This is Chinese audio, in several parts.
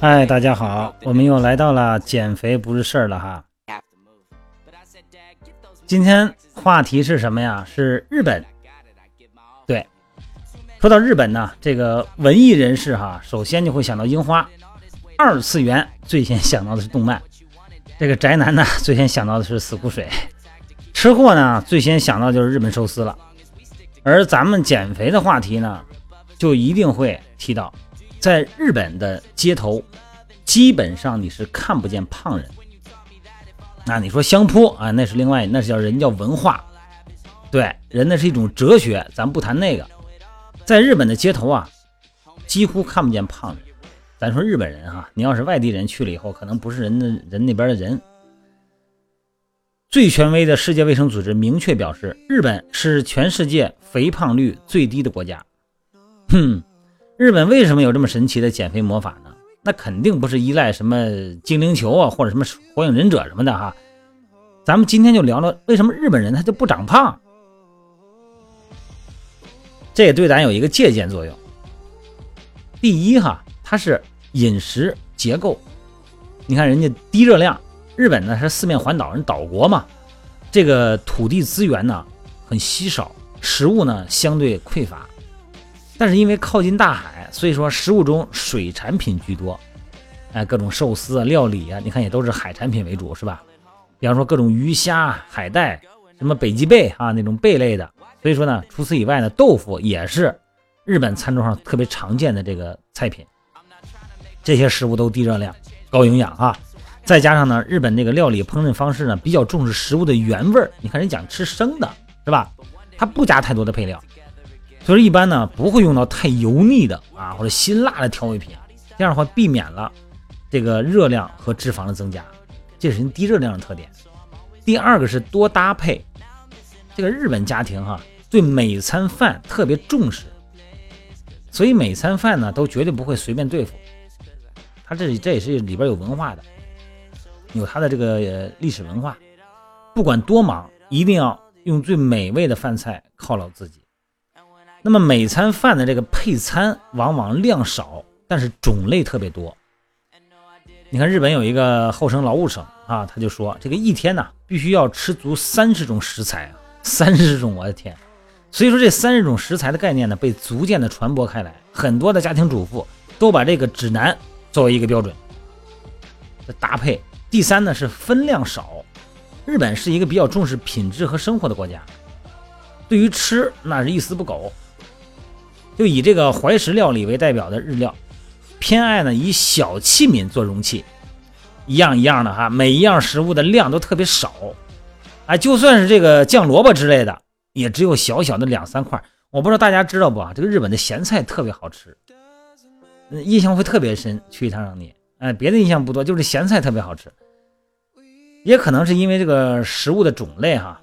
哎，大家好，我们又来到了减肥不是事儿了哈。今天话题是什么呀？是日本。对，说到日本呢，这个文艺人士哈，首先就会想到樱花；二次元最先想到的是动漫；这个宅男呢，最先想到的是死苦水；吃货呢，最先想到就是日本寿司了。而咱们减肥的话题呢，就一定会提到，在日本的街头，基本上你是看不见胖人。那你说相扑啊，那是另外，那是叫人叫文化，对，人那是一种哲学，咱不谈那个。在日本的街头啊，几乎看不见胖人。咱说日本人哈、你要是外地人去了以后，可能不是人的人那边的人。最权威的世界卫生组织明确表示，日本是全世界肥胖率最低的国家。哼，日本为什么有这么神奇的减肥魔法呢？那肯定不是依赖什么精灵球啊，或者什么火影忍者什么的哈。咱们今天就聊聊为什么日本人他就不长胖。这也对咱有一个借鉴作用。第一哈，它是饮食结构，你看人家低热量，日本呢是四面环岛，人岛国嘛，这个土地资源呢很稀少，食物呢相对匮乏，但是因为靠近大海，所以说食物中水产品居多，哎，各种寿司啊、料理啊，你看也都是海产品为主，是吧？比方说各种鱼虾、海带，什么北极贝啊那种贝类的。所以说呢，除此以外呢，豆腐也是日本餐桌上特别常见的这个菜品。这些食物都低热量、高营养啊，再加上呢，日本这个料理烹饪方式呢比较重视食物的原味儿。你看人讲吃生的，是吧？它不加太多的配料，所以一般呢不会用到太油腻的啊或者辛辣的调味品，这样的话避免了这个热量和脂肪的增加，这是低热量的特点。第二个是多搭配，这个日本家庭哈、对每餐饭特别重视，所以每餐饭呢都绝对不会随便对付。它这这也是里边有文化的，有它的这个历史文化。不管多忙，一定要用最美味的饭菜犒劳自己。那么每餐饭的这个配餐往往量少，但是种类特别多。你看日本有一个后生劳务省啊，他就说这个一天呢必须要吃足三十种食材啊，三十种，我的天！所以说这三十种食材的概念呢被逐渐的传播开来，很多的家庭主妇都把这个指南作为一个标准的搭配。第三呢是分量少，日本是一个比较重视品质和生活的国家，对于吃那是一丝不苟。就以这个怀石料理为代表的日料，偏爱呢以小器皿做容器，一样一样的哈，每一样食物的量都特别少，哎，就算是这个酱萝卜之类的，也只有小小的两三块。我不知道大家知道不啊？这个日本的咸菜特别好吃，嗯印象会特别深。去一趟让你，哎，别的印象不多，就是咸菜特别好吃。也可能是因为这个食物的种类哈，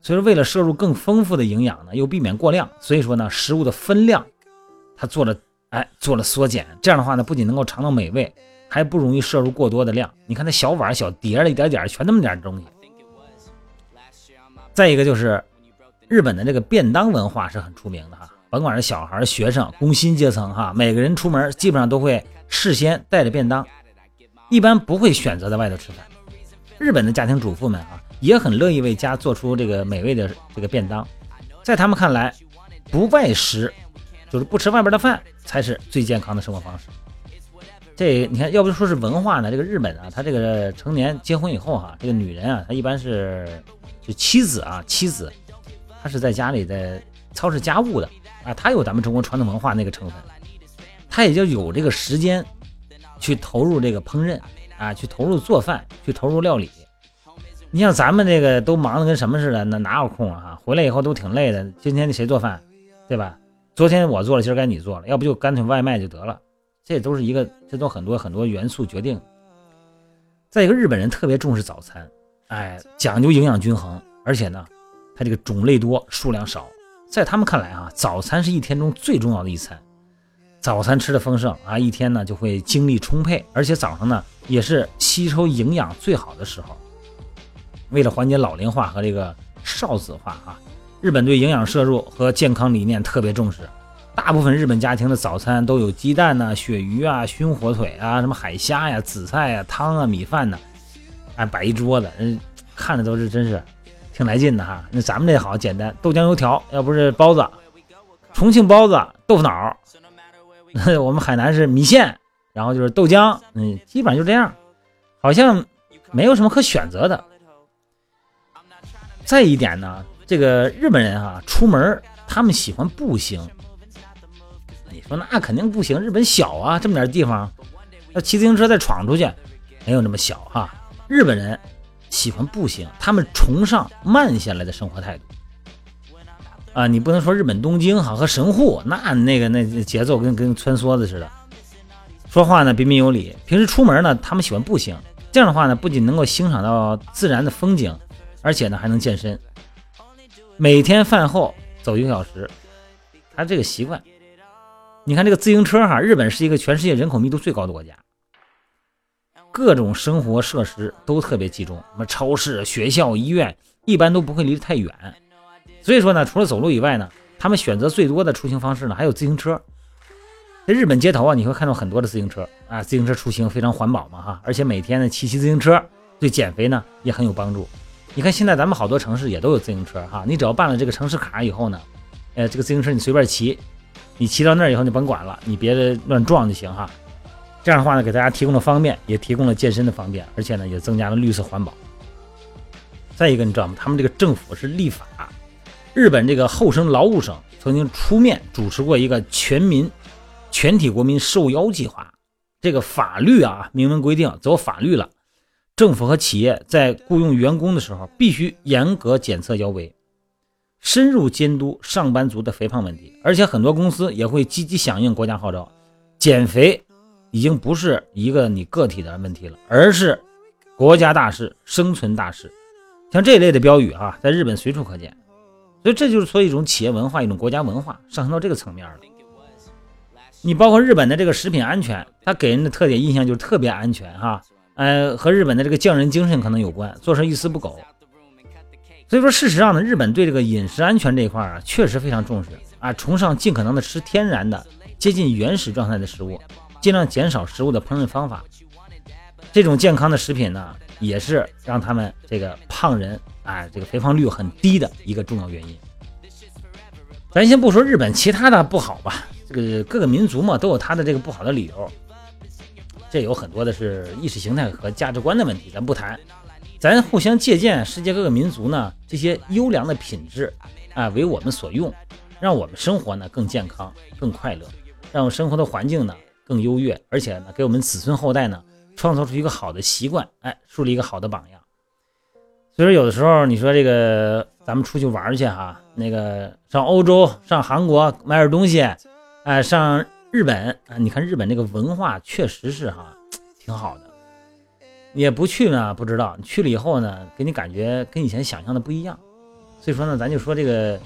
所以说为了摄入更丰富的营养呢，又避免过量，所以说呢，食物的分量它做了哎做了缩减。这样的话呢，不仅能够尝到美味，还不容易摄入过多的量。你看那小碗小碟儿一点点，全那么点东西。再一个就是日本的这个便当文化是很出名的哈，甭管是小孩、学生、工薪阶层哈，每个人出门基本上都会事先带着便当，一般不会选择在外头吃饭。日本的家庭主妇们啊，也很乐意为家做出这个美味的这个便当，在他们看来，不外食就是不吃外边的饭才是最健康的生活方式。这你看，要不说是文化呢？这个日本啊，他这个成年结婚以后哈、这个女人啊，她一般是就妻子啊，妻子，她是在家里在操持家务的啊，她有咱们中国传统文化那个成分，她也就有这个时间去投入这个烹饪啊，去投入做饭，去投入料理。你像咱们这个都忙得跟什么似的，那哪有空啊？回来以后都挺累的。今天谁做饭，对吧？昨天我做了，今儿该你做了，要不就干脆外卖就得了。这都是一个，这都很多很多元素决定。再一个，日本人特别重视早餐，哎，讲究营养均衡，而且呢，它这个种类多，数量少。在他们看来啊，早餐是一天中最重要的一餐。早餐吃的丰盛啊，一天呢就会精力充沛，而且早上呢也是吸收营养最好的时候。为了缓解老龄化和这个少子化啊，日本对营养摄入和健康理念特别重视。大部分日本家庭的早餐都有鸡蛋呐、鳕鱼啊、熏火腿啊、什么海虾呀、紫菜呀、汤啊、米饭呢，哎，摆一桌子，嗯，看着都是真是挺来劲的哈。那咱们这好简单，豆浆油条，要不是包子，重庆包子、豆腐脑，我们海南是米线，然后就是豆浆，嗯，基本上就这样，好像没有什么可选择的。再一点呢，这个日本人啊，出门他们喜欢步行。你说那肯定不行，日本小啊，这么点地方，要骑自行车再闯出去，没有那么小哈。日本人喜欢步行，他们崇尚慢下来的生活态度。啊，你不能说日本东京哈和神户那那个那节奏跟跟穿梭子似的，说话呢彬彬有礼。平时出门呢，他们喜欢步行，这样的话呢，不仅能够欣赏到自然的风景。而且呢，还能健身。每天饭后走一个小时，他这个习惯。你看这个自行车哈，日本是一个全世界人口密度最高的国家，各种生活设施都特别集中，什么超市、学校、医院，一般都不会离得太远。所以说呢，除了走路以外呢，他们选择最多的出行方式呢，还有自行车。在日本街头啊，你会看到很多的自行车啊，自行车出行非常环保嘛哈，而且每天呢骑骑自行车对减肥呢也很有帮助。你看，现在咱们好多城市也都有自行车哈。你只要办了这个城市卡以后呢，呃，这个自行车你随便骑，你骑到那儿以后你甭管了，你别的乱撞就行哈。这样的话呢，给大家提供了方便，也提供了健身的方便，而且呢，也增加了绿色环保。再一个，你知道吗？他们这个政府是立法，日本这个厚生劳务省曾经出面主持过一个全民、全体国民受邀计划，这个法律啊明文规定走法律了。政府和企业在雇佣员工的时候，必须严格检测腰围，深入监督上班族的肥胖问题。而且很多公司也会积极响应国家号召，减肥已经不是一个你个体的问题了，而是国家大事、生存大事。像这一类的标语啊，在日本随处可见。所以这就是说一种企业文化、一种国家文化上升到这个层面了。你包括日本的这个食品安全，它给人的特点印象就是特别安全哈。呃，和日本的这个匠人精神可能有关，做事一丝不苟。所以说，事实上呢，日本对这个饮食安全这一块啊，确实非常重视啊，崇尚尽可能的吃天然的、接近原始状态的食物，尽量减少食物的烹饪方法。这种健康的食品呢，也是让他们这个胖人啊，这个肥胖率很低的一个重要原因。咱先不说日本其他的不好吧，这个各个民族嘛，都有他的这个不好的理由。这有很多的是意识形态和价值观的问题，咱不谈，咱互相借鉴世界各个民族呢这些优良的品质啊，为我们所用，让我们生活呢更健康、更快乐，让生活的环境呢更优越，而且呢给我们子孙后代呢创造出一个好的习惯，哎，树立一个好的榜样。所以说，有的时候你说这个咱们出去玩去哈，那个上欧洲、上韩国买点东西，哎，上。日本啊，你看日本这个文化确实是哈 挺好的，也不去呢不知道，去了以后呢，给你感觉跟以前想象的不一样。所以说呢，咱就说这个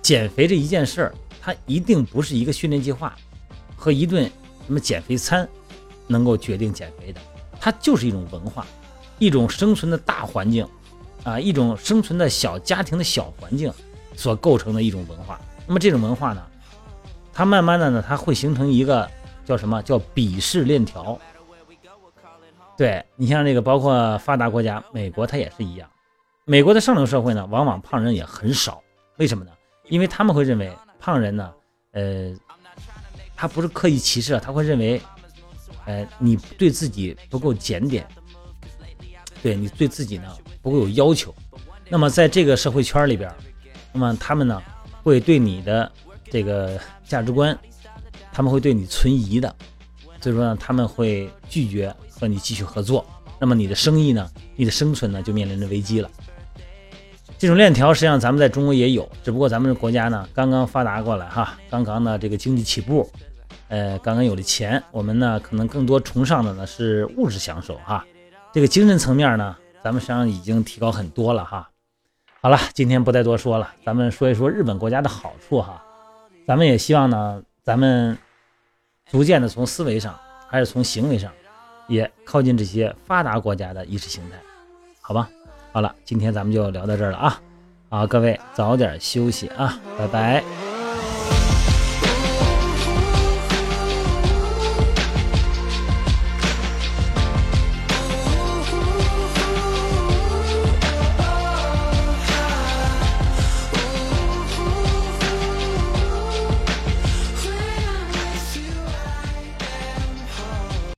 减肥这一件事儿，它一定不是一个训练计划和一顿什么减肥餐能够决定减肥的，它就是一种文化，一种生存的大环境啊，一种生存的小家庭的小环境所构成的一种文化。那么这种文化呢？它慢慢的呢，它会形成一个叫什么叫鄙视链条。对你像这个，包括发达国家，美国它也是一样。美国的上流社会呢，往往胖人也很少。为什么呢？因为他们会认为胖人呢，呃，他不是刻意歧视啊，他会认为，呃，你对自己不够检点，对你对自己呢不够有要求。那么在这个社会圈里边，那么他们呢会对你的。这个价值观，他们会对你存疑的，所以说呢，他们会拒绝和你继续合作。那么你的生意呢，你的生存呢，就面临着危机了。这种链条实际上咱们在中国也有，只不过咱们的国家呢刚刚发达过来哈，刚刚呢这个经济起步，呃，刚刚有了钱，我们呢可能更多崇尚的呢是物质享受哈。这个精神层面呢，咱们实际上已经提高很多了哈。好了，今天不再多说了，咱们说一说日本国家的好处哈。咱们也希望呢，咱们逐渐的从思维上，还是从行为上，也靠近这些发达国家的意识形态，好吧？好了，今天咱们就聊到这儿了啊！好，各位早点休息啊，拜拜。